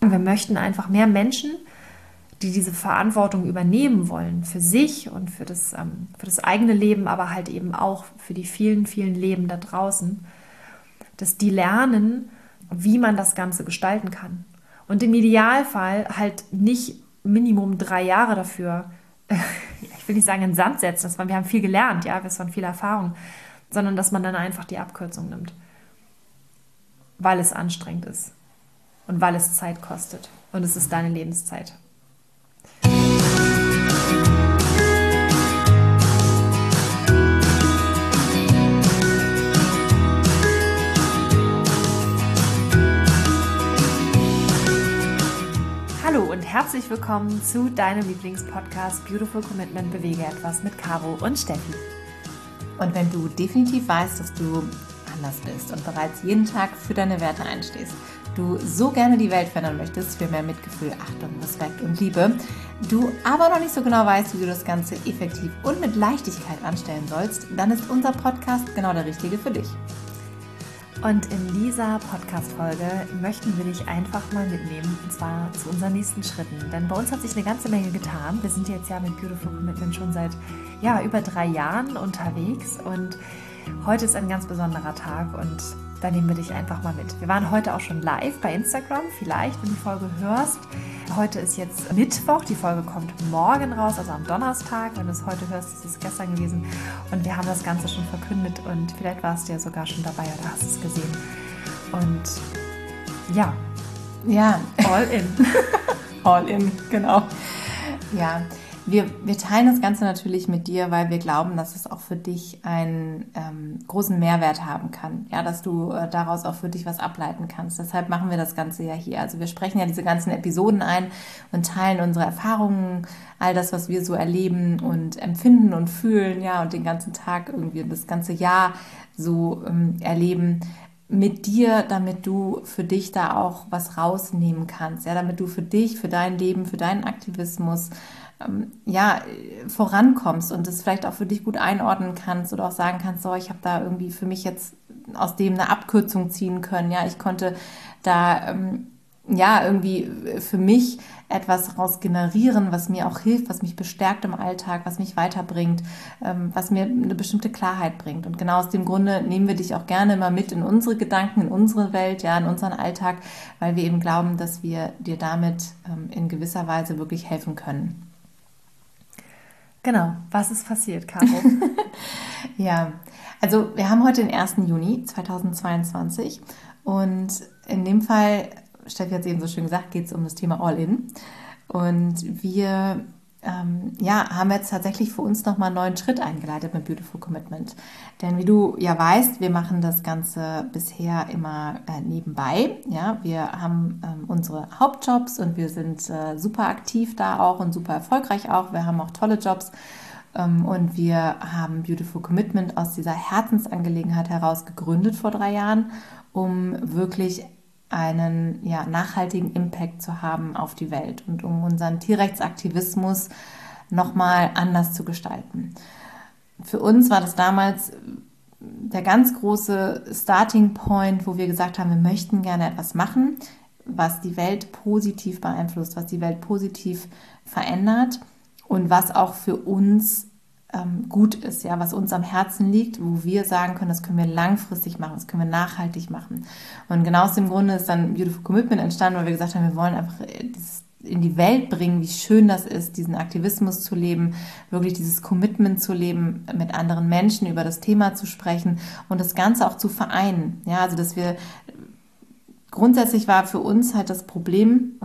Wir möchten einfach mehr Menschen, die diese Verantwortung übernehmen wollen für sich und für das, ähm, für das eigene Leben, aber halt eben auch für die vielen, vielen Leben da draußen, dass die lernen, wie man das Ganze gestalten kann. Und im Idealfall halt nicht Minimum drei Jahre dafür, ich will nicht sagen in Sand setzen, dass man, wir haben viel gelernt, ja, wir haben viel Erfahrung, sondern dass man dann einfach die Abkürzung nimmt, weil es anstrengend ist und weil es Zeit kostet und es ist deine Lebenszeit. Hallo und herzlich willkommen zu deinem Lieblingspodcast Beautiful Commitment Bewege etwas mit Caro und Steffi. Und wenn du definitiv weißt, dass du anders bist und bereits jeden Tag für deine Werte einstehst, du so gerne die Welt verändern möchtest für mehr Mitgefühl, Achtung, Respekt und Liebe, du aber noch nicht so genau weißt, wie du das Ganze effektiv und mit Leichtigkeit anstellen sollst, dann ist unser Podcast genau der richtige für dich. Und in dieser Podcast-Folge möchten wir dich einfach mal mitnehmen, und zwar zu unseren nächsten Schritten. Denn bei uns hat sich eine ganze Menge getan. Wir sind jetzt ja mit Beautiful Commitment schon seit ja, über drei Jahren unterwegs und heute ist ein ganz besonderer Tag und da nehmen wir dich einfach mal mit. Wir waren heute auch schon live bei Instagram, vielleicht, wenn du die Folge hörst. Heute ist jetzt Mittwoch, die Folge kommt morgen raus, also am Donnerstag. Wenn du es heute hörst, ist es gestern gewesen. Und wir haben das Ganze schon verkündet und vielleicht warst du ja sogar schon dabei oder hast es gesehen. Und ja. Ja. All in. All in, genau. Ja, wir, wir teilen das Ganze natürlich mit dir, weil wir glauben, dass es auch für dich einen ähm, großen Mehrwert haben kann. Ja, dass du äh, daraus auch für dich was ableiten kannst. Deshalb machen wir das Ganze ja hier. Also wir sprechen ja diese ganzen Episoden ein und teilen unsere Erfahrungen, all das, was wir so erleben und empfinden und fühlen, ja, und den ganzen Tag irgendwie das ganze Jahr so ähm, erleben mit dir, damit du für dich da auch was rausnehmen kannst, ja, damit du für dich, für dein Leben, für deinen Aktivismus ähm, ja, vorankommst und das vielleicht auch für dich gut einordnen kannst oder auch sagen kannst, so, ich habe da irgendwie für mich jetzt aus dem eine Abkürzung ziehen können. Ja, ich konnte da ähm, ja irgendwie für mich etwas raus generieren, was mir auch hilft, was mich bestärkt im Alltag, was mich weiterbringt, ähm, was mir eine bestimmte Klarheit bringt. Und genau aus dem Grunde nehmen wir dich auch gerne immer mit in unsere Gedanken, in unsere Welt, ja, in unseren Alltag, weil wir eben glauben, dass wir dir damit ähm, in gewisser Weise wirklich helfen können. Genau, was ist passiert, Caro? ja, also wir haben heute den 1. Juni 2022 und in dem Fall, Steffi hat es eben so schön gesagt, geht es um das Thema All-In. Und wir ähm, ja, haben jetzt tatsächlich für uns nochmal einen neuen Schritt eingeleitet mit Beautiful Commitment. Denn wie du ja weißt, wir machen das Ganze bisher immer äh, nebenbei. Ja, wir haben ähm, unsere Hauptjobs und wir sind äh, super aktiv da auch und super erfolgreich auch. Wir haben auch tolle Jobs. Ähm, und wir haben Beautiful Commitment aus dieser Herzensangelegenheit heraus gegründet vor drei Jahren, um wirklich einen ja, nachhaltigen Impact zu haben auf die Welt und um unseren Tierrechtsaktivismus nochmal anders zu gestalten. Für uns war das damals der ganz große Starting Point, wo wir gesagt haben, wir möchten gerne etwas machen, was die Welt positiv beeinflusst, was die Welt positiv verändert und was auch für uns ähm, gut ist, ja, was uns am Herzen liegt, wo wir sagen können, das können wir langfristig machen, das können wir nachhaltig machen. Und genau aus dem Grunde ist dann Beautiful Commitment entstanden, weil wir gesagt haben, wir wollen einfach äh, dieses in die Welt bringen, wie schön das ist, diesen Aktivismus zu leben, wirklich dieses Commitment zu leben, mit anderen Menschen über das Thema zu sprechen und das Ganze auch zu vereinen. Ja, also dass wir grundsätzlich war für uns halt das Problem,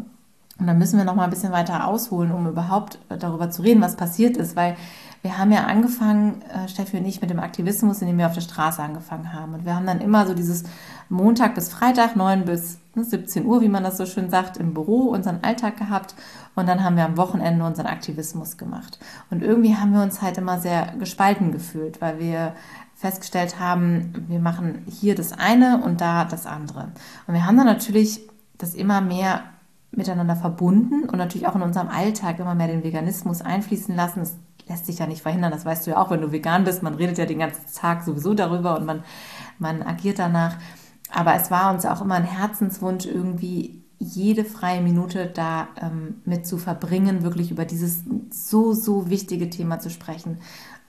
und dann müssen wir noch mal ein bisschen weiter ausholen, um überhaupt äh, darüber zu reden, was passiert ist, weil wir haben ja angefangen, äh, Steffi und ich, mit dem Aktivismus, indem wir auf der Straße angefangen haben. Und wir haben dann immer so dieses Montag bis Freitag, 9 bis 17 Uhr, wie man das so schön sagt, im Büro unseren Alltag gehabt. Und dann haben wir am Wochenende unseren Aktivismus gemacht. Und irgendwie haben wir uns halt immer sehr gespalten gefühlt, weil wir festgestellt haben, wir machen hier das eine und da das andere. Und wir haben dann natürlich das immer mehr miteinander verbunden und natürlich auch in unserem Alltag immer mehr den Veganismus einfließen lassen. Es lässt sich ja nicht verhindern. Das weißt du ja auch, wenn du vegan bist. Man redet ja den ganzen Tag sowieso darüber und man, man agiert danach. Aber es war uns auch immer ein Herzenswunsch, irgendwie jede freie Minute da ähm, mit zu verbringen, wirklich über dieses so, so wichtige Thema zu sprechen.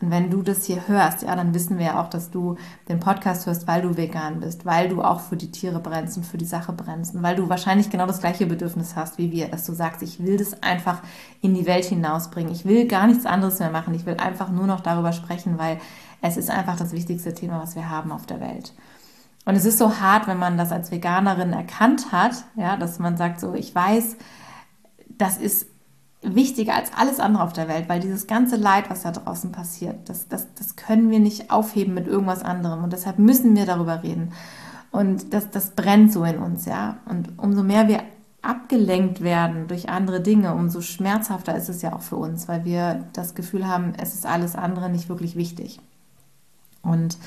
Und wenn du das hier hörst, ja, dann wissen wir ja auch, dass du den Podcast hörst, weil du vegan bist, weil du auch für die Tiere brennst und für die Sache brennst und weil du wahrscheinlich genau das gleiche Bedürfnis hast wie wir, dass du sagst, ich will das einfach in die Welt hinausbringen. Ich will gar nichts anderes mehr machen. Ich will einfach nur noch darüber sprechen, weil es ist einfach das wichtigste Thema, was wir haben auf der Welt. Und es ist so hart, wenn man das als Veganerin erkannt hat, ja, dass man sagt, so, ich weiß, das ist wichtiger als alles andere auf der Welt, weil dieses ganze Leid, was da draußen passiert, das, das, das können wir nicht aufheben mit irgendwas anderem. Und deshalb müssen wir darüber reden. Und das, das brennt so in uns, ja. Und umso mehr wir abgelenkt werden durch andere Dinge, umso schmerzhafter ist es ja auch für uns, weil wir das Gefühl haben, es ist alles andere nicht wirklich wichtig. Und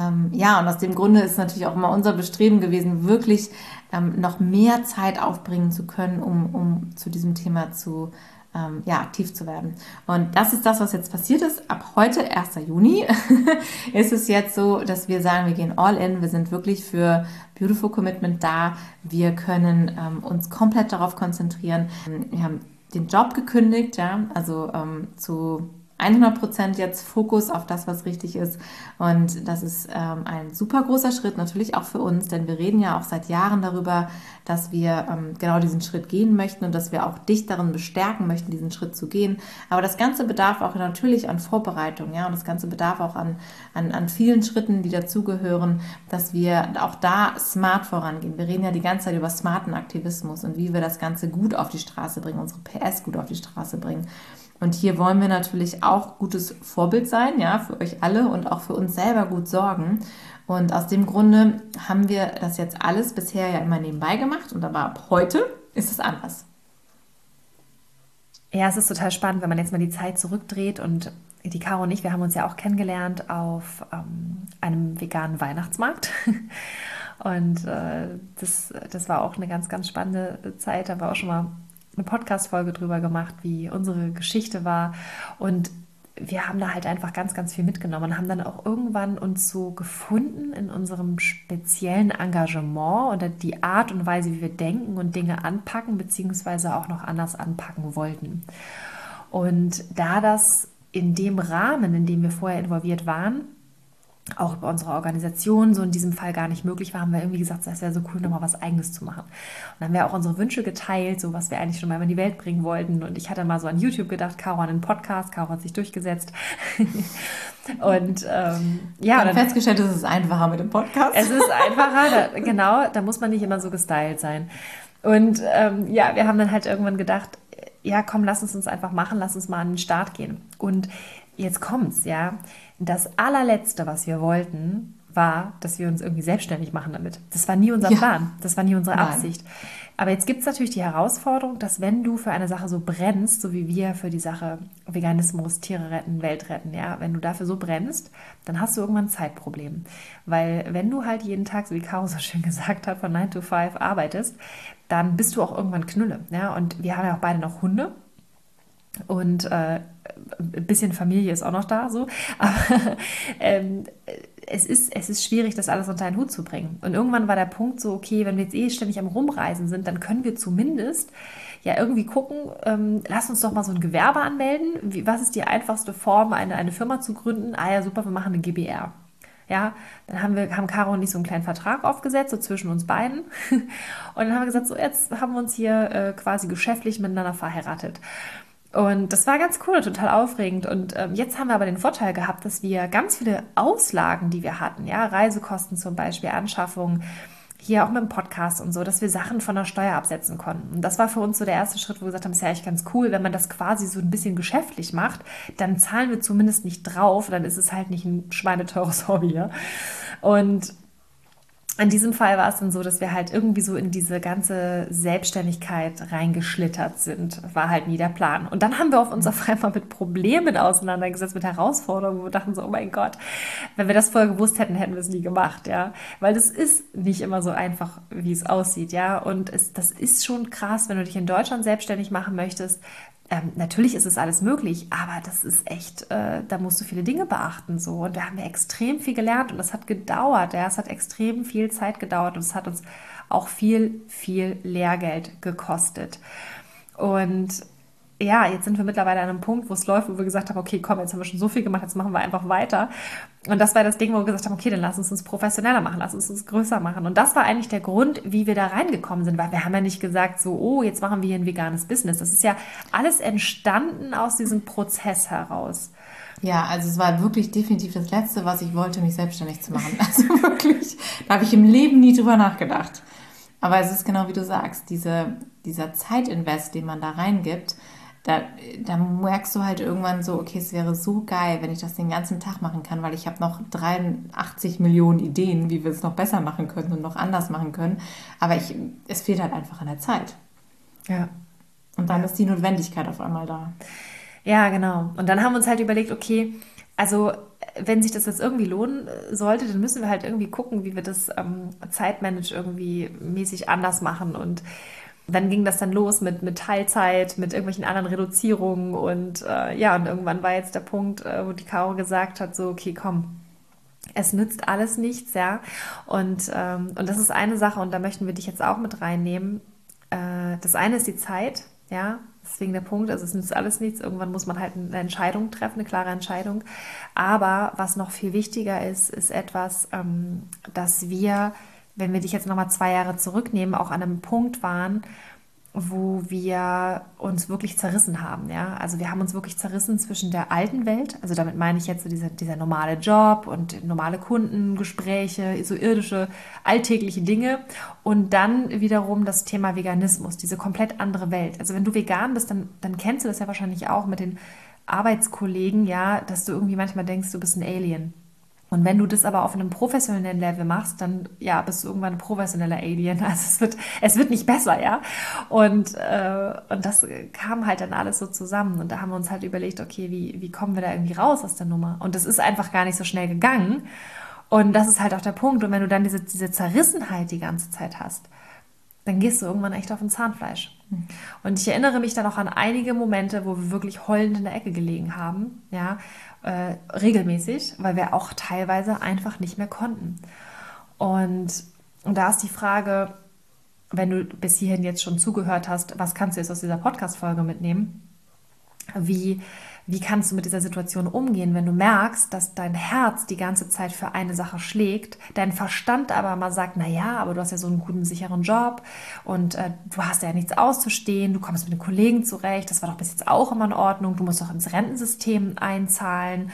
ähm, ja, und aus dem Grunde ist natürlich auch immer unser Bestreben gewesen, wirklich ähm, noch mehr Zeit aufbringen zu können, um, um zu diesem Thema zu ähm, ja, aktiv zu werden. Und das ist das, was jetzt passiert ist. Ab heute, 1. Juni, ist es jetzt so, dass wir sagen, wir gehen all in. Wir sind wirklich für Beautiful Commitment da. Wir können ähm, uns komplett darauf konzentrieren. Wir haben den Job gekündigt, ja, also ähm, zu 100% jetzt Fokus auf das, was richtig ist. Und das ist ähm, ein super großer Schritt, natürlich auch für uns, denn wir reden ja auch seit Jahren darüber, dass wir ähm, genau diesen Schritt gehen möchten und dass wir auch dich darin bestärken möchten, diesen Schritt zu gehen. Aber das Ganze bedarf auch natürlich an Vorbereitung, ja, und das Ganze bedarf auch an, an, an vielen Schritten, die dazugehören, dass wir auch da smart vorangehen. Wir reden ja die ganze Zeit über smarten Aktivismus und wie wir das Ganze gut auf die Straße bringen, unsere PS gut auf die Straße bringen. Und hier wollen wir natürlich auch gutes Vorbild sein, ja, für euch alle und auch für uns selber gut sorgen. Und aus dem Grunde haben wir das jetzt alles bisher ja immer nebenbei gemacht und aber ab heute ist es anders. Ja, es ist total spannend, wenn man jetzt mal die Zeit zurückdreht und die Caro und ich, wir haben uns ja auch kennengelernt auf ähm, einem veganen Weihnachtsmarkt. Und äh, das, das war auch eine ganz, ganz spannende Zeit. Da war auch schon mal eine Podcast-Folge drüber gemacht, wie unsere Geschichte war. Und wir haben da halt einfach ganz, ganz viel mitgenommen und haben dann auch irgendwann uns so gefunden in unserem speziellen Engagement oder die Art und Weise, wie wir denken und Dinge anpacken, beziehungsweise auch noch anders anpacken wollten. Und da das in dem Rahmen, in dem wir vorher involviert waren, auch bei unserer Organisation so in diesem Fall gar nicht möglich war, haben wir irgendwie gesagt, es wäre so cool, nochmal was Eigenes zu machen. Und dann haben wir auch unsere Wünsche geteilt, so was wir eigentlich schon mal in die Welt bringen wollten. Und ich hatte mal so an YouTube gedacht, Caro an einen Podcast, Caro hat sich durchgesetzt. und ähm, ja. Und festgestellt, es ist einfacher mit dem Podcast. Es ist einfacher, da, genau, da muss man nicht immer so gestylt sein. Und ähm, ja, wir haben dann halt irgendwann gedacht, ja, komm, lass uns uns einfach machen, lass uns mal an den Start gehen. Und jetzt kommt's, ja das allerletzte, was wir wollten, war, dass wir uns irgendwie selbstständig machen damit. Das war nie unser ja. Plan, das war nie unsere Nein. Absicht. Aber jetzt gibt es natürlich die Herausforderung, dass wenn du für eine Sache so brennst, so wie wir für die Sache Veganismus, Tiere retten, Welt retten, ja, wenn du dafür so brennst, dann hast du irgendwann ein Zeitproblem. Weil wenn du halt jeden Tag, so wie Caro so schön gesagt hat, von 9 to 5 arbeitest, dann bist du auch irgendwann Knülle. Ja? Und wir haben ja auch beide noch Hunde. Und äh, ein bisschen Familie ist auch noch da, so. Aber ähm, es, ist, es ist schwierig, das alles unter einen Hut zu bringen. Und irgendwann war der Punkt so, okay, wenn wir jetzt eh ständig am Rumreisen sind, dann können wir zumindest ja irgendwie gucken, ähm, lass uns doch mal so ein Gewerbe anmelden. Wie, was ist die einfachste Form, eine, eine Firma zu gründen? Ah ja, super, wir machen eine GBR. Ja, dann haben wir, haben Caro und ich so einen kleinen Vertrag aufgesetzt, so zwischen uns beiden. Und dann haben wir gesagt, so jetzt haben wir uns hier äh, quasi geschäftlich miteinander verheiratet. Und das war ganz cool, total aufregend. Und ähm, jetzt haben wir aber den Vorteil gehabt, dass wir ganz viele Auslagen, die wir hatten, ja, Reisekosten zum Beispiel, Anschaffung, hier auch mit dem Podcast und so, dass wir Sachen von der Steuer absetzen konnten. Und das war für uns so der erste Schritt, wo wir gesagt haben, ist ja eigentlich ganz cool, wenn man das quasi so ein bisschen geschäftlich macht, dann zahlen wir zumindest nicht drauf, dann ist es halt nicht ein schweineteures Hobby. Ja? Und in diesem Fall war es dann so, dass wir halt irgendwie so in diese ganze Selbstständigkeit reingeschlittert sind. War halt nie der Plan. Und dann haben wir auf uns auf einmal mit Problemen auseinandergesetzt, mit Herausforderungen, wir dachten so, oh mein Gott, wenn wir das vorher gewusst hätten, hätten wir es nie gemacht, ja. Weil das ist nicht immer so einfach, wie es aussieht, ja. Und es, das ist schon krass, wenn du dich in Deutschland selbstständig machen möchtest, ähm, natürlich ist es alles möglich, aber das ist echt, äh, da musst du viele Dinge beachten so. Und da haben wir extrem viel gelernt und das hat gedauert. Ja, es hat extrem viel Zeit gedauert und es hat uns auch viel, viel Lehrgeld gekostet. Und ja, jetzt sind wir mittlerweile an einem Punkt, wo es läuft, wo wir gesagt haben, okay, komm, jetzt haben wir schon so viel gemacht, jetzt machen wir einfach weiter. Und das war das Ding, wo wir gesagt haben, okay, dann lass uns uns professioneller machen, lass uns uns größer machen. Und das war eigentlich der Grund, wie wir da reingekommen sind, weil wir haben ja nicht gesagt, so, oh, jetzt machen wir hier ein veganes Business. Das ist ja alles entstanden aus diesem Prozess heraus. Ja, also es war wirklich definitiv das Letzte, was ich wollte, mich selbstständig zu machen. Also wirklich, da habe ich im Leben nie drüber nachgedacht. Aber es ist genau wie du sagst, diese, dieser Zeitinvest, den man da reingibt, da, da merkst du halt irgendwann so, okay, es wäre so geil, wenn ich das den ganzen Tag machen kann, weil ich habe noch 83 Millionen Ideen, wie wir es noch besser machen können und noch anders machen können. Aber ich, es fehlt halt einfach an der Zeit. Ja. Und dann ist die Notwendigkeit auf einmal da. Ja, genau. Und dann haben wir uns halt überlegt, okay, also wenn sich das jetzt irgendwie lohnen sollte, dann müssen wir halt irgendwie gucken, wie wir das ähm, Zeitmanage irgendwie mäßig anders machen und dann ging das dann los mit, mit Teilzeit, mit irgendwelchen anderen Reduzierungen und äh, ja, und irgendwann war jetzt der Punkt, äh, wo die Caro gesagt hat, so, okay, komm, es nützt alles nichts, ja. Und, ähm, und das ist eine Sache, und da möchten wir dich jetzt auch mit reinnehmen. Äh, das eine ist die Zeit, ja, deswegen der Punkt, also es nützt alles nichts. Irgendwann muss man halt eine Entscheidung treffen, eine klare Entscheidung. Aber was noch viel wichtiger ist, ist etwas, ähm, dass wir wenn wir dich jetzt nochmal zwei Jahre zurücknehmen, auch an einem Punkt waren, wo wir uns wirklich zerrissen haben. Ja? Also wir haben uns wirklich zerrissen zwischen der alten Welt, also damit meine ich jetzt so dieser, dieser normale Job und normale Kundengespräche, so irdische, alltägliche Dinge und dann wiederum das Thema Veganismus, diese komplett andere Welt. Also wenn du vegan bist, dann, dann kennst du das ja wahrscheinlich auch mit den Arbeitskollegen, ja, dass du irgendwie manchmal denkst, du bist ein Alien. Und wenn du das aber auf einem professionellen Level machst, dann ja, bist du irgendwann ein professioneller Alien. Also es wird, es wird nicht besser, ja. Und, äh, und das kam halt dann alles so zusammen. Und da haben wir uns halt überlegt, okay, wie, wie kommen wir da irgendwie raus aus der Nummer? Und das ist einfach gar nicht so schnell gegangen. Und das ist halt auch der Punkt. Und wenn du dann diese, diese Zerrissenheit die ganze Zeit hast, dann gehst du irgendwann echt auf ein Zahnfleisch. Hm. Und ich erinnere mich dann auch an einige Momente, wo wir wirklich heulend in der Ecke gelegen haben, ja, äh, regelmäßig, weil wir auch teilweise einfach nicht mehr konnten. Und, und da ist die Frage, wenn du bis hierhin jetzt schon zugehört hast, was kannst du jetzt aus dieser Podcast-Folge mitnehmen? Wie wie kannst du mit dieser Situation umgehen, wenn du merkst, dass dein Herz die ganze Zeit für eine Sache schlägt, dein Verstand aber mal sagt, na ja, aber du hast ja so einen guten, sicheren Job und äh, du hast ja nichts auszustehen, du kommst mit den Kollegen zurecht, das war doch bis jetzt auch immer in Ordnung, du musst doch ins Rentensystem einzahlen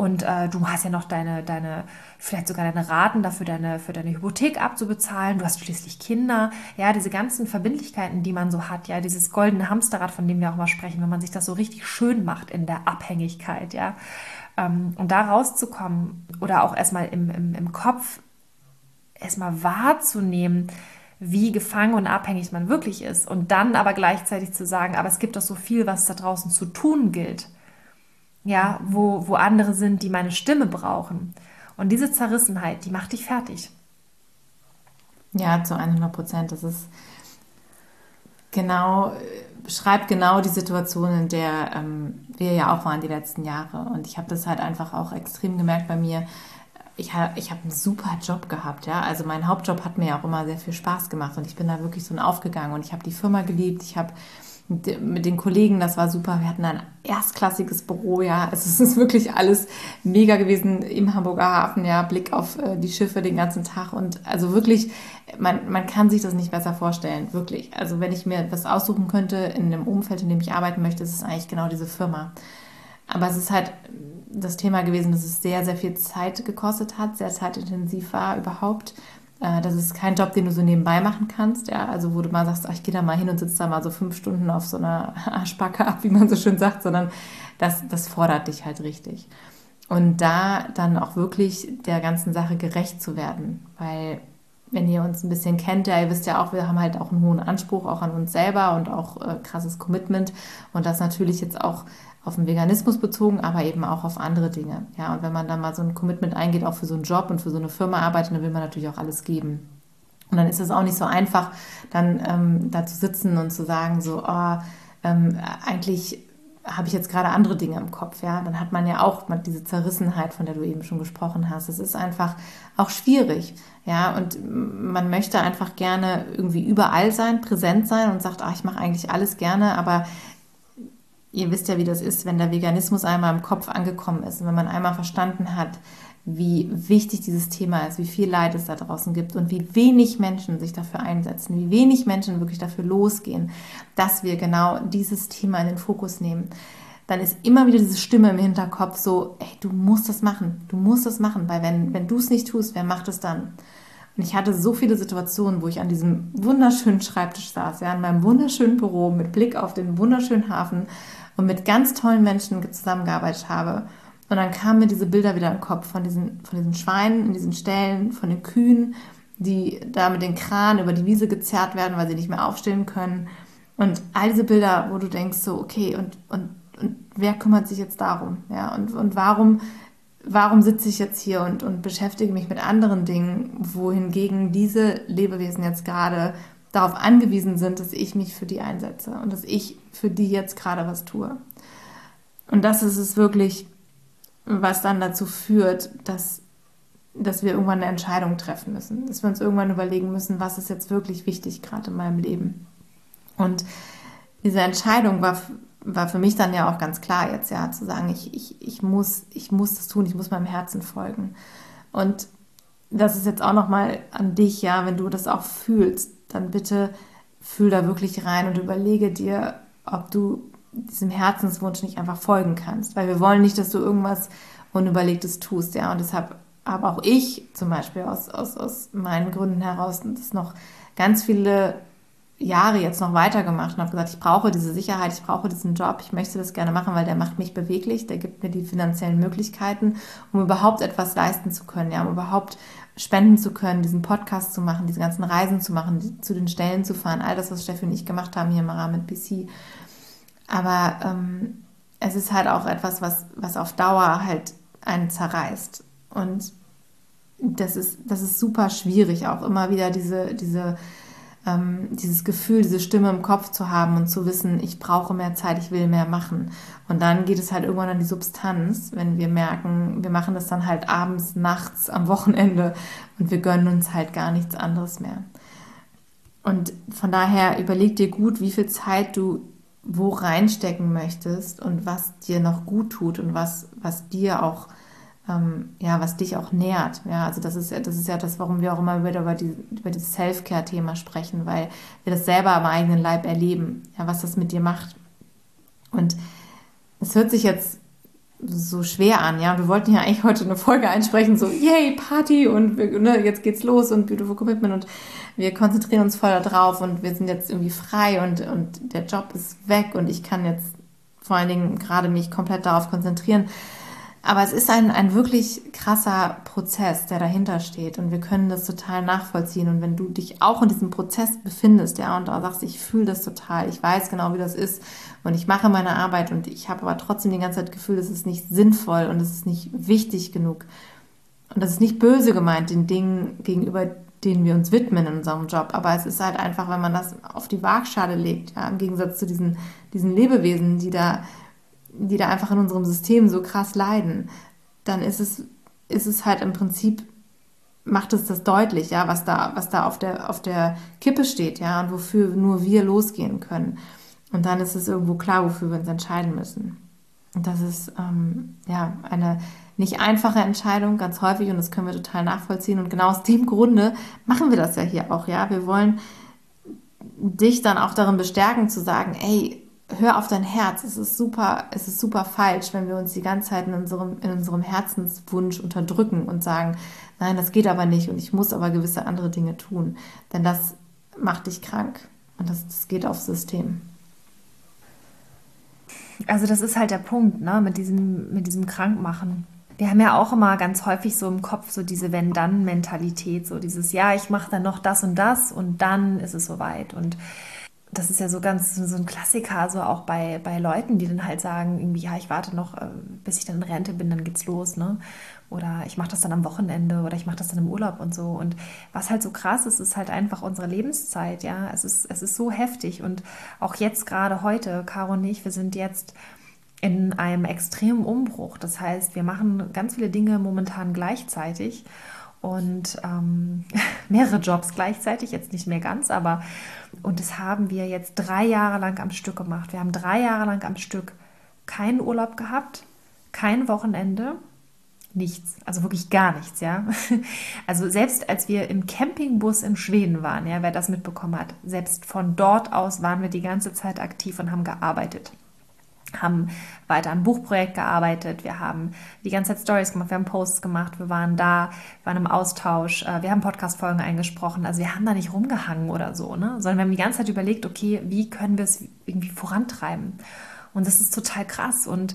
und äh, du hast ja noch deine, deine, vielleicht sogar deine Raten dafür, deine, für deine Hypothek abzubezahlen. Du hast schließlich Kinder. Ja, diese ganzen Verbindlichkeiten, die man so hat. Ja, dieses goldene Hamsterrad, von dem wir auch mal sprechen, wenn man sich das so richtig schön macht in der Abhängigkeit. Ja, ähm, und da rauszukommen oder auch erstmal im, im, im Kopf erstmal wahrzunehmen, wie gefangen und abhängig man wirklich ist. Und dann aber gleichzeitig zu sagen, aber es gibt doch so viel, was da draußen zu tun gilt ja, wo, wo andere sind, die meine Stimme brauchen. Und diese Zerrissenheit, die macht dich fertig. Ja, zu 100 Prozent. Das ist genau, beschreibt genau die Situation, in der ähm, wir ja auch waren die letzten Jahre. Und ich habe das halt einfach auch extrem gemerkt bei mir. Ich, ha, ich habe einen super Job gehabt, ja. Also mein Hauptjob hat mir ja auch immer sehr viel Spaß gemacht und ich bin da wirklich so aufgegangen und ich habe die Firma geliebt. Ich habe mit den Kollegen, das war super. Wir hatten ein erstklassiges Büro, ja. Also es ist wirklich alles mega gewesen im Hamburger Hafen, ja. Blick auf äh, die Schiffe den ganzen Tag und also wirklich, man, man kann sich das nicht besser vorstellen, wirklich. Also wenn ich mir etwas aussuchen könnte in einem Umfeld, in dem ich arbeiten möchte, ist es eigentlich genau diese Firma. Aber es ist halt das Thema gewesen, dass es sehr, sehr viel Zeit gekostet hat, sehr zeitintensiv war überhaupt das ist kein Job, den du so nebenbei machen kannst, ja. Also wo du mal sagst, ach, ich gehe da mal hin und sitze da mal so fünf Stunden auf so einer Arschbacke ab, wie man so schön sagt, sondern das, das fordert dich halt richtig. Und da dann auch wirklich der ganzen Sache gerecht zu werden, weil wenn ihr uns ein bisschen kennt, ja, ihr wisst ja auch, wir haben halt auch einen hohen Anspruch auch an uns selber und auch äh, krasses Commitment und das natürlich jetzt auch auf den Veganismus bezogen, aber eben auch auf andere Dinge. Ja, und wenn man dann mal so ein Commitment eingeht, auch für so einen Job und für so eine Firma arbeitet, dann will man natürlich auch alles geben. Und dann ist es auch nicht so einfach, dann ähm, da zu sitzen und zu sagen, so, oh, ähm, eigentlich habe ich jetzt gerade andere Dinge im Kopf, ja, dann hat man ja auch diese Zerrissenheit, von der du eben schon gesprochen hast. Es ist einfach auch schwierig, ja, und man möchte einfach gerne irgendwie überall sein, präsent sein und sagt, ach, ich mache eigentlich alles gerne, aber ihr wisst ja, wie das ist, wenn der Veganismus einmal im Kopf angekommen ist und wenn man einmal verstanden hat, wie wichtig dieses Thema ist, wie viel Leid es da draußen gibt und wie wenig Menschen sich dafür einsetzen, wie wenig Menschen wirklich dafür losgehen, dass wir genau dieses Thema in den Fokus nehmen, dann ist immer wieder diese Stimme im Hinterkopf so, ey, du musst das machen, du musst das machen, weil wenn, wenn du es nicht tust, wer macht es dann? Und ich hatte so viele Situationen, wo ich an diesem wunderschönen Schreibtisch saß, ja, in meinem wunderschönen Büro mit Blick auf den wunderschönen Hafen und mit ganz tollen Menschen zusammengearbeitet habe und dann kamen mir diese Bilder wieder im Kopf von diesen, von diesen Schweinen in diesen Ställen, von den Kühen, die da mit den Kran über die Wiese gezerrt werden, weil sie nicht mehr aufstehen können. Und all diese Bilder, wo du denkst, so, okay, und, und, und wer kümmert sich jetzt darum? Ja, und, und warum, warum sitze ich jetzt hier und, und beschäftige mich mit anderen Dingen, wohingegen diese Lebewesen jetzt gerade darauf angewiesen sind, dass ich mich für die einsetze und dass ich für die jetzt gerade was tue. Und das ist es wirklich, was dann dazu führt, dass, dass wir irgendwann eine Entscheidung treffen müssen, dass wir uns irgendwann überlegen müssen, was ist jetzt wirklich wichtig gerade in meinem Leben. Und diese Entscheidung war, war für mich dann ja auch ganz klar jetzt, ja, zu sagen, ich, ich, ich, muss, ich muss das tun, ich muss meinem Herzen folgen. Und das ist jetzt auch nochmal an dich, ja, wenn du das auch fühlst, dann bitte fühl da wirklich rein und überlege dir, ob du diesem Herzenswunsch nicht einfach folgen kannst, weil wir wollen nicht, dass du irgendwas Unüberlegtes tust, ja, und deshalb habe auch ich zum Beispiel aus, aus, aus meinen Gründen heraus das noch ganz viele Jahre jetzt noch weitergemacht und habe gesagt, ich brauche diese Sicherheit, ich brauche diesen Job, ich möchte das gerne machen, weil der macht mich beweglich, der gibt mir die finanziellen Möglichkeiten, um überhaupt etwas leisten zu können, ja, um überhaupt spenden zu können, diesen Podcast zu machen, diese ganzen Reisen zu machen, zu den Stellen zu fahren, all das, was Steffi und ich gemacht haben hier im Rahmen mit BC. Aber ähm, es ist halt auch etwas, was, was auf Dauer halt einen zerreißt. Und das ist, das ist super schwierig, auch immer wieder diese, diese, ähm, dieses Gefühl, diese Stimme im Kopf zu haben und zu wissen, ich brauche mehr Zeit, ich will mehr machen. Und dann geht es halt irgendwann an die Substanz, wenn wir merken, wir machen das dann halt abends, nachts, am Wochenende und wir gönnen uns halt gar nichts anderes mehr. Und von daher überleg dir gut, wie viel Zeit du wo reinstecken möchtest und was dir noch gut tut und was, was dir auch, ähm, ja, was dich auch nährt. Ja, also das ist ja, das ist ja das, warum wir auch immer wieder über, die, über dieses Self-Care-Thema sprechen, weil wir das selber am eigenen Leib erleben, ja, was das mit dir macht. Und es hört sich jetzt so schwer an, ja. Wir wollten ja eigentlich heute eine Folge einsprechen, so, yay, Party und wir, ne, jetzt geht's los und Beautiful Commitment und wir konzentrieren uns voll darauf und wir sind jetzt irgendwie frei und, und der Job ist weg und ich kann jetzt vor allen Dingen gerade mich komplett darauf konzentrieren. Aber es ist ein, ein wirklich krasser Prozess, der dahinter steht und wir können das total nachvollziehen. Und wenn du dich auch in diesem Prozess befindest, ja, und da sagst, ich fühle das total, ich weiß genau, wie das ist und ich mache meine Arbeit und ich habe aber trotzdem die ganze Zeit Gefühl, es ist nicht sinnvoll und es ist nicht wichtig genug. Und das ist nicht böse gemeint den Dingen gegenüber, denen wir uns widmen in unserem Job. Aber es ist halt einfach, wenn man das auf die Waagschale legt, ja, im Gegensatz zu diesen, diesen Lebewesen, die da, die da einfach in unserem System so krass leiden, dann ist es, ist es halt im Prinzip, macht es das deutlich, ja, was da, was da auf der, auf der Kippe steht, ja, und wofür nur wir losgehen können. Und dann ist es irgendwo klar, wofür wir uns entscheiden müssen. Und das ist ähm, ja eine nicht einfache Entscheidung, ganz häufig, und das können wir total nachvollziehen. Und genau aus dem Grunde machen wir das ja hier auch, ja. Wir wollen dich dann auch darin bestärken, zu sagen, ey, hör auf dein Herz. Es ist super, es ist super falsch, wenn wir uns die ganze Zeit in unserem, in unserem Herzenswunsch unterdrücken und sagen, nein, das geht aber nicht und ich muss aber gewisse andere Dinge tun. Denn das macht dich krank und das, das geht aufs System. Also das ist halt der Punkt, ne, mit diesem, mit diesem Krankmachen wir haben ja auch immer ganz häufig so im Kopf so diese Wenn-Dann-Mentalität, so dieses, ja, ich mache dann noch das und das und dann ist es soweit. Und das ist ja so ganz so ein Klassiker, so auch bei, bei Leuten, die dann halt sagen, irgendwie, ja, ich warte noch, äh, bis ich dann in Rente bin, dann geht's los, ne? Oder ich mache das dann am Wochenende oder ich mache das dann im Urlaub und so. Und was halt so krass ist, ist halt einfach unsere Lebenszeit, ja. Es ist, es ist so heftig. Und auch jetzt gerade heute, Caro und ich, wir sind jetzt in einem extremen Umbruch. Das heißt, wir machen ganz viele Dinge momentan gleichzeitig und ähm, mehrere Jobs gleichzeitig, jetzt nicht mehr ganz, aber und das haben wir jetzt drei Jahre lang am Stück gemacht. Wir haben drei Jahre lang am Stück keinen Urlaub gehabt, kein Wochenende, nichts, also wirklich gar nichts, ja. Also selbst als wir im Campingbus in Schweden waren, ja, wer das mitbekommen hat, selbst von dort aus waren wir die ganze Zeit aktiv und haben gearbeitet haben weiter am Buchprojekt gearbeitet, wir haben die ganze Zeit Stories gemacht, wir haben Posts gemacht, wir waren da, waren im Austausch, äh, wir haben Podcast-Folgen eingesprochen, also wir haben da nicht rumgehangen oder so, ne? sondern wir haben die ganze Zeit überlegt, okay, wie können wir es irgendwie vorantreiben? Und das ist total krass und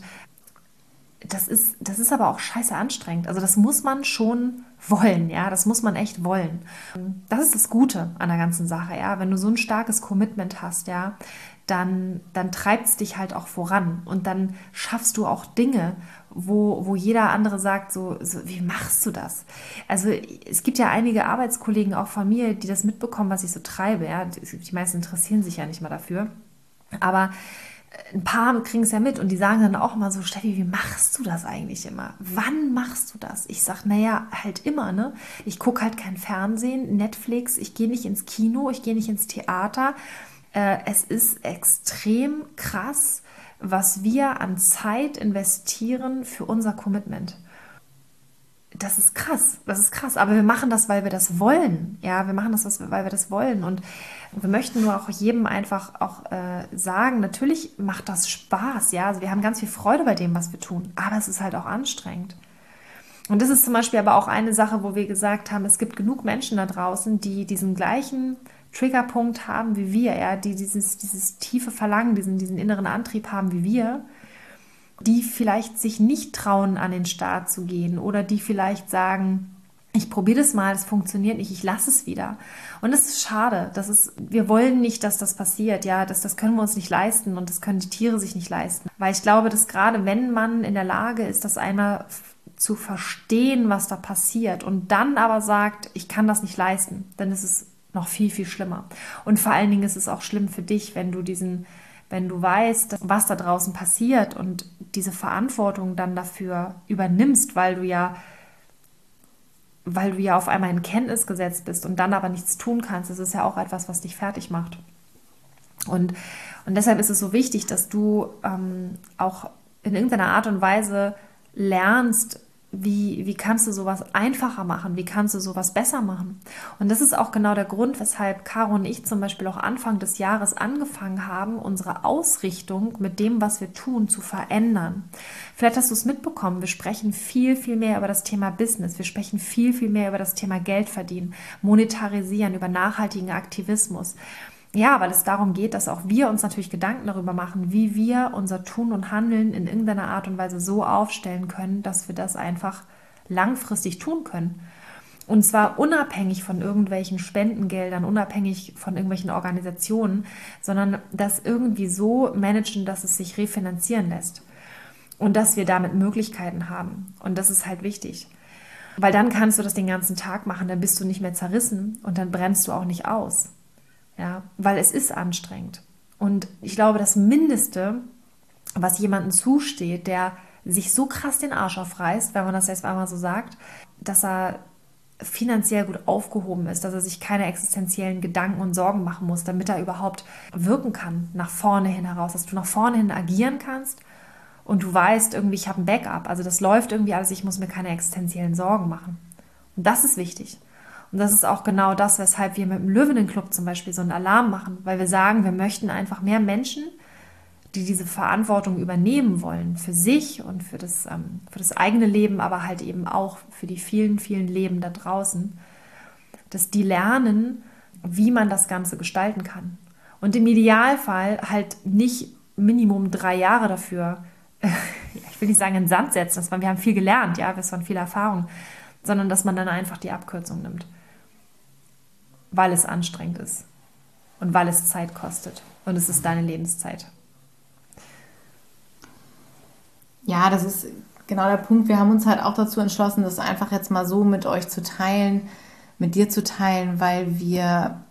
das ist, das ist aber auch scheiße anstrengend. Also das muss man schon wollen, ja, das muss man echt wollen. Das ist das Gute an der ganzen Sache, ja, wenn du so ein starkes Commitment hast, ja, dann, dann treibt es dich halt auch voran und dann schaffst du auch Dinge, wo, wo jeder andere sagt, so, so, wie machst du das? Also es gibt ja einige Arbeitskollegen auch von mir, die das mitbekommen, was ich so treibe. Ja? Die meisten interessieren sich ja nicht mal dafür. Aber ein paar kriegen es ja mit und die sagen dann auch mal so, Steffi, wie machst du das eigentlich immer? Wann machst du das? Ich sage, naja, halt immer, ne? Ich gucke halt kein Fernsehen, Netflix, ich gehe nicht ins Kino, ich gehe nicht ins Theater äh, es ist extrem krass, was wir an Zeit investieren für unser Commitment. Das ist krass, das ist krass. Aber wir machen das, weil wir das wollen. Ja, wir machen das, weil wir das wollen. Und wir möchten nur auch jedem einfach auch äh, sagen, natürlich macht das Spaß. Ja, also wir haben ganz viel Freude bei dem, was wir tun. Aber es ist halt auch anstrengend. Und das ist zum Beispiel aber auch eine Sache, wo wir gesagt haben, es gibt genug Menschen da draußen, die diesen gleichen Triggerpunkt haben wie wir, ja, die dieses, dieses tiefe Verlangen, diesen, diesen inneren Antrieb haben wie wir, die vielleicht sich nicht trauen, an den Start zu gehen oder die vielleicht sagen, ich probiere das mal, es funktioniert nicht, ich lasse es wieder. Und das ist schade. Das ist, wir wollen nicht, dass das passiert. Ja, das, das können wir uns nicht leisten und das können die Tiere sich nicht leisten. Weil ich glaube, dass gerade wenn man in der Lage ist, das einmal zu verstehen, was da passiert und dann aber sagt, ich kann das nicht leisten, dann ist es noch viel, viel schlimmer. Und vor allen Dingen ist es auch schlimm für dich, wenn du diesen, wenn du weißt, was da draußen passiert und diese Verantwortung dann dafür übernimmst, weil du ja weil du ja auf einmal in Kenntnis gesetzt bist und dann aber nichts tun kannst. Das ist ja auch etwas, was dich fertig macht. Und, und deshalb ist es so wichtig, dass du ähm, auch in irgendeiner Art und Weise lernst, wie, wie kannst du sowas einfacher machen? Wie kannst du sowas besser machen? Und das ist auch genau der Grund, weshalb Caro und ich zum Beispiel auch Anfang des Jahres angefangen haben, unsere Ausrichtung mit dem, was wir tun, zu verändern. Vielleicht hast du es mitbekommen, wir sprechen viel, viel mehr über das Thema Business. Wir sprechen viel, viel mehr über das Thema Geld verdienen, monetarisieren, über nachhaltigen Aktivismus. Ja, weil es darum geht, dass auch wir uns natürlich Gedanken darüber machen, wie wir unser Tun und Handeln in irgendeiner Art und Weise so aufstellen können, dass wir das einfach langfristig tun können. Und zwar unabhängig von irgendwelchen Spendengeldern, unabhängig von irgendwelchen Organisationen, sondern das irgendwie so managen, dass es sich refinanzieren lässt. Und dass wir damit Möglichkeiten haben. Und das ist halt wichtig. Weil dann kannst du das den ganzen Tag machen, dann bist du nicht mehr zerrissen und dann brennst du auch nicht aus ja, weil es ist anstrengend. Und ich glaube, das Mindeste, was jemandem zusteht, der sich so krass den Arsch aufreißt, wenn man das jetzt einmal so sagt, dass er finanziell gut aufgehoben ist, dass er sich keine existenziellen Gedanken und Sorgen machen muss, damit er überhaupt wirken kann, nach vorne hin heraus, dass du nach vorne hin agieren kannst und du weißt irgendwie, ich habe ein Backup, also das läuft irgendwie alles, ich muss mir keine existenziellen Sorgen machen. Und das ist wichtig. Und das ist auch genau das, weshalb wir mit dem Löwenenclub zum Beispiel so einen Alarm machen, weil wir sagen, wir möchten einfach mehr Menschen, die diese Verantwortung übernehmen wollen für sich und für das, ähm, für das eigene Leben, aber halt eben auch für die vielen, vielen Leben da draußen, dass die lernen, wie man das Ganze gestalten kann. Und im Idealfall halt nicht Minimum drei Jahre dafür, ich will nicht sagen in Sand setzen, das war, wir haben viel gelernt, ja, wir haben viel Erfahrung, sondern dass man dann einfach die Abkürzung nimmt weil es anstrengend ist und weil es Zeit kostet. Und es ist deine Lebenszeit. Ja, das ist genau der Punkt. Wir haben uns halt auch dazu entschlossen, das einfach jetzt mal so mit euch zu teilen, mit dir zu teilen, weil wir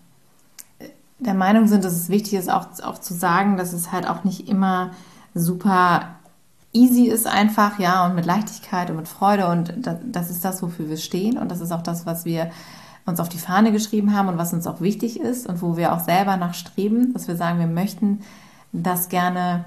der Meinung sind, dass es wichtig ist, auch, auch zu sagen, dass es halt auch nicht immer super easy ist einfach, ja, und mit Leichtigkeit und mit Freude. Und das, das ist das, wofür wir stehen. Und das ist auch das, was wir uns auf die Fahne geschrieben haben und was uns auch wichtig ist und wo wir auch selber nachstreben, dass wir sagen, wir möchten das gerne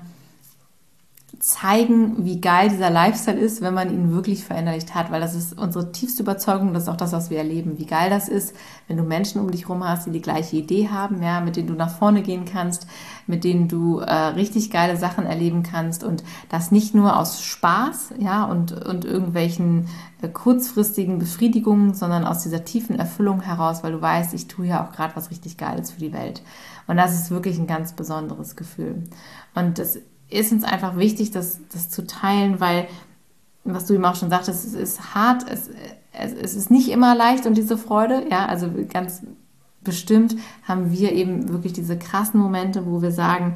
zeigen, wie geil dieser Lifestyle ist, wenn man ihn wirklich verinnerlicht hat, weil das ist unsere tiefste Überzeugung, das ist auch das, was wir erleben, wie geil das ist, wenn du Menschen um dich herum hast, die die gleiche Idee haben, ja, mit denen du nach vorne gehen kannst, mit denen du äh, richtig geile Sachen erleben kannst und das nicht nur aus Spaß, ja, und, und irgendwelchen äh, kurzfristigen Befriedigungen, sondern aus dieser tiefen Erfüllung heraus, weil du weißt, ich tue ja auch gerade was richtig Geiles für die Welt. Und das ist wirklich ein ganz besonderes Gefühl. Und das ist uns einfach wichtig, das, das zu teilen, weil, was du eben auch schon sagtest, es ist hart, es, es, es ist nicht immer leicht und diese Freude, ja, also ganz bestimmt haben wir eben wirklich diese krassen Momente, wo wir sagen,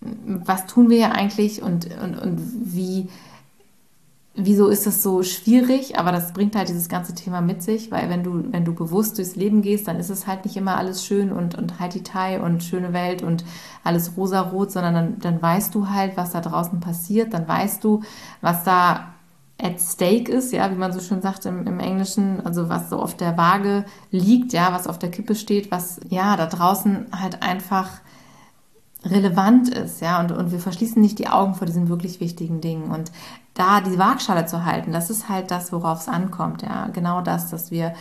was tun wir hier eigentlich und, und, und wie, wieso ist das so schwierig? Aber das bringt halt dieses ganze Thema mit sich, weil wenn du, wenn du bewusst durchs Leben gehst, dann ist es halt nicht immer alles schön und, und Haiti-Tai und schöne Welt und alles rosa-rot, sondern dann, dann weißt du halt, was da draußen passiert, dann weißt du, was da at stake ist, ja, wie man so schön sagt im, im Englischen, also was so auf der Waage liegt, ja, was auf der Kippe steht, was ja da draußen halt einfach relevant ist, ja, und, und wir verschließen nicht die Augen vor diesen wirklich wichtigen Dingen. Und da die Waagschale zu halten, das ist halt das, worauf es ankommt, ja, genau das, dass wir,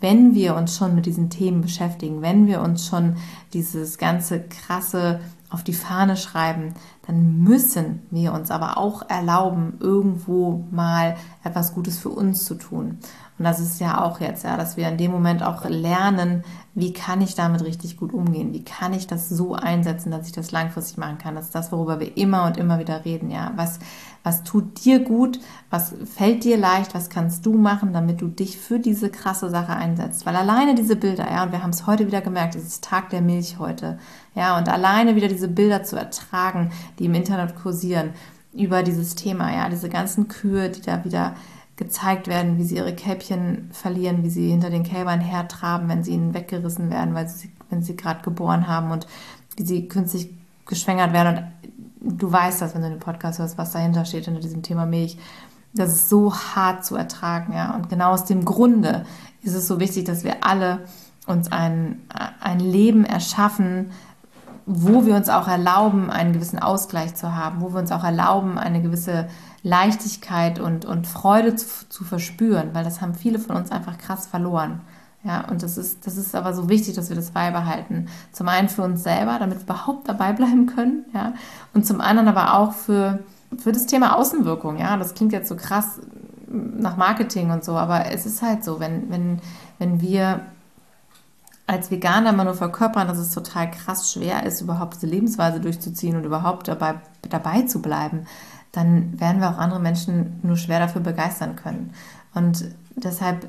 wenn wir uns schon mit diesen Themen beschäftigen, wenn wir uns schon dieses ganze krasse auf die Fahne schreiben, dann müssen wir uns aber auch erlauben, irgendwo mal etwas Gutes für uns zu tun. Und das ist ja auch jetzt, ja, dass wir in dem Moment auch lernen, wie kann ich damit richtig gut umgehen? Wie kann ich das so einsetzen, dass ich das langfristig machen kann? Das ist das, worüber wir immer und immer wieder reden, ja. Was, was tut dir gut? Was fällt dir leicht? Was kannst du machen, damit du dich für diese krasse Sache einsetzt? Weil alleine diese Bilder, ja, und wir haben es heute wieder gemerkt, es ist Tag der Milch heute, ja, und alleine wieder diese Bilder zu ertragen, die im Internet kursieren, über dieses Thema, ja, diese ganzen Kühe, die da wieder gezeigt werden, wie sie ihre Kälbchen verlieren, wie sie hinter den Kälbern hertraben, wenn sie ihnen weggerissen werden, weil sie, wenn sie gerade geboren haben und wie sie künstlich geschwängert werden. Und du weißt das, wenn du den Podcast hörst, was dahinter steht hinter diesem Thema Milch. Das ist so hart zu ertragen, ja. Und genau aus dem Grunde ist es so wichtig, dass wir alle uns ein, ein Leben erschaffen, wo wir uns auch erlauben, einen gewissen Ausgleich zu haben, wo wir uns auch erlauben, eine gewisse Leichtigkeit und, und Freude zu, zu verspüren, weil das haben viele von uns einfach krass verloren. Ja, und das ist, das ist aber so wichtig, dass wir das beibehalten. Zum einen für uns selber, damit wir überhaupt dabei bleiben können, ja, und zum anderen aber auch für, für das Thema Außenwirkung, ja. Das klingt jetzt so krass nach Marketing und so, aber es ist halt so, wenn, wenn, wenn wir als Veganer immer nur verkörpern, dass es total krass schwer ist, überhaupt diese Lebensweise durchzuziehen und überhaupt dabei, dabei zu bleiben, dann werden wir auch andere Menschen nur schwer dafür begeistern können. Und deshalb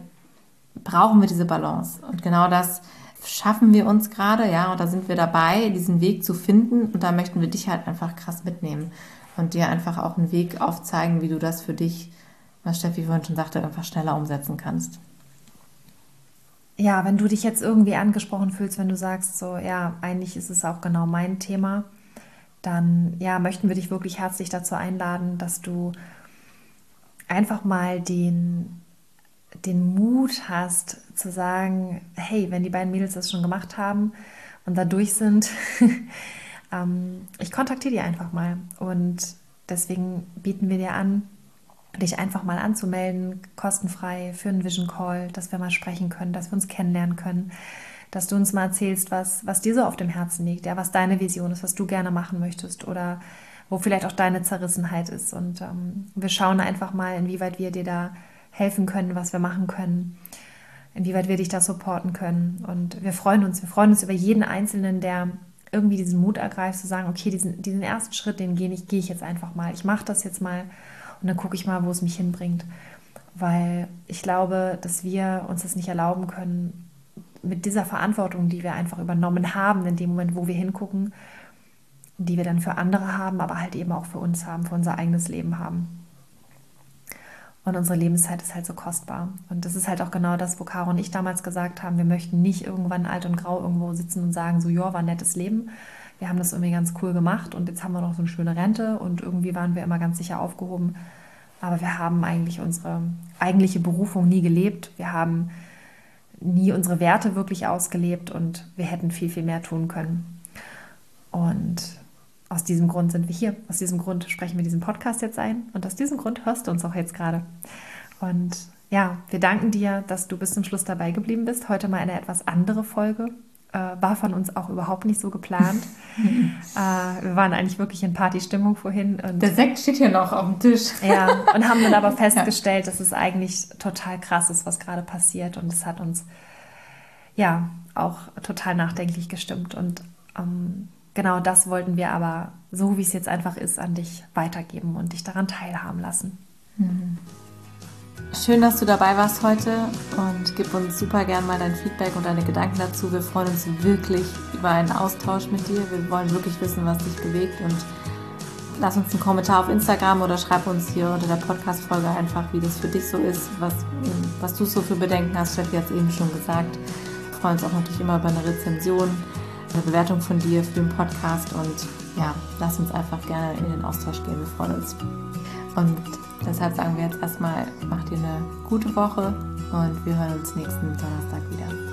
brauchen wir diese Balance. Und genau das schaffen wir uns gerade, ja, und da sind wir dabei, diesen Weg zu finden. Und da möchten wir dich halt einfach krass mitnehmen und dir einfach auch einen Weg aufzeigen, wie du das für dich, was Steffi vorhin schon sagte, einfach schneller umsetzen kannst ja, wenn du dich jetzt irgendwie angesprochen fühlst, wenn du sagst, so, ja, eigentlich ist es auch genau mein Thema, dann, ja, möchten wir dich wirklich herzlich dazu einladen, dass du einfach mal den, den Mut hast zu sagen, hey, wenn die beiden Mädels das schon gemacht haben und da durch sind, ähm, ich kontaktiere die einfach mal. Und deswegen bieten wir dir an, dich einfach mal anzumelden, kostenfrei für einen Vision Call, dass wir mal sprechen können, dass wir uns kennenlernen können, dass du uns mal erzählst, was, was dir so auf dem Herzen liegt, ja, was deine Vision ist, was du gerne machen möchtest oder wo vielleicht auch deine Zerrissenheit ist. Und ähm, wir schauen einfach mal, inwieweit wir dir da helfen können, was wir machen können, inwieweit wir dich da supporten können. Und wir freuen uns, wir freuen uns über jeden Einzelnen, der irgendwie diesen Mut ergreift, zu sagen, okay, diesen, diesen ersten Schritt, den gehe ich, gehe ich jetzt einfach mal. Ich mache das jetzt mal und dann gucke ich mal, wo es mich hinbringt. Weil ich glaube, dass wir uns das nicht erlauben können, mit dieser Verantwortung, die wir einfach übernommen haben, in dem Moment, wo wir hingucken, die wir dann für andere haben, aber halt eben auch für uns haben, für unser eigenes Leben haben. Und unsere Lebenszeit ist halt so kostbar. Und das ist halt auch genau das, wo Caro und ich damals gesagt haben, wir möchten nicht irgendwann alt und grau irgendwo sitzen und sagen, so, ja, war ein nettes Leben. wir haben das irgendwie ganz cool gemacht und jetzt haben wir noch so eine schöne Rente und irgendwie waren wir immer ganz sicher aufgehoben. Aber wir haben eigentlich unsere eigentliche Berufung nie gelebt. Wir haben nie unsere Werte wirklich ausgelebt und wir hätten viel, viel mehr tun können. Und aus diesem Grund sind wir hier. Aus diesem Grund sprechen wir diesen Podcast jetzt ein und aus diesem Grund hörst du uns auch jetzt gerade. Und ja, wir danken dir, dass du bis zum Schluss dabei geblieben bist. Heute mal eine etwas andere Folge. Äh, war von uns auch überhaupt nicht so geplant. äh, wir waren eigentlich wirklich in Partystimmung vorhin. Der Sekt steht hier noch auf dem Tisch. ja, und haben dann aber festgestellt, ja. dass es eigentlich total krass ist, was gerade passiert. Und es hat uns ja auch total nachdenklich gestimmt. Und ähm, genau das wollten wir aber, so wie es jetzt einfach ist, an dich weitergeben und dich daran teilhaben lassen. Mhm. Schön, dass du dabei warst heute und gib uns super gern mal dein Feedback und deine Gedanken dazu. Wir freuen uns wirklich über einen Austausch mit dir. Wir wollen wirklich wissen, was dich bewegt und lass uns einen Kommentar auf Instagram oder schreib uns hier unter der Podcast-Folge einfach, wie das für dich so ist, was, was du so für Bedenken hast. Steffi hat es eben schon gesagt. Wir freuen uns auch natürlich immer über eine Rezension, eine Bewertung von dir für den Podcast und ja, lass uns einfach gerne in den Austausch gehen. Wir freuen uns. Und deshalb sagen wir jetzt erstmal, mach dir eine gute Woche und wir hören uns nächsten Donnerstag wieder.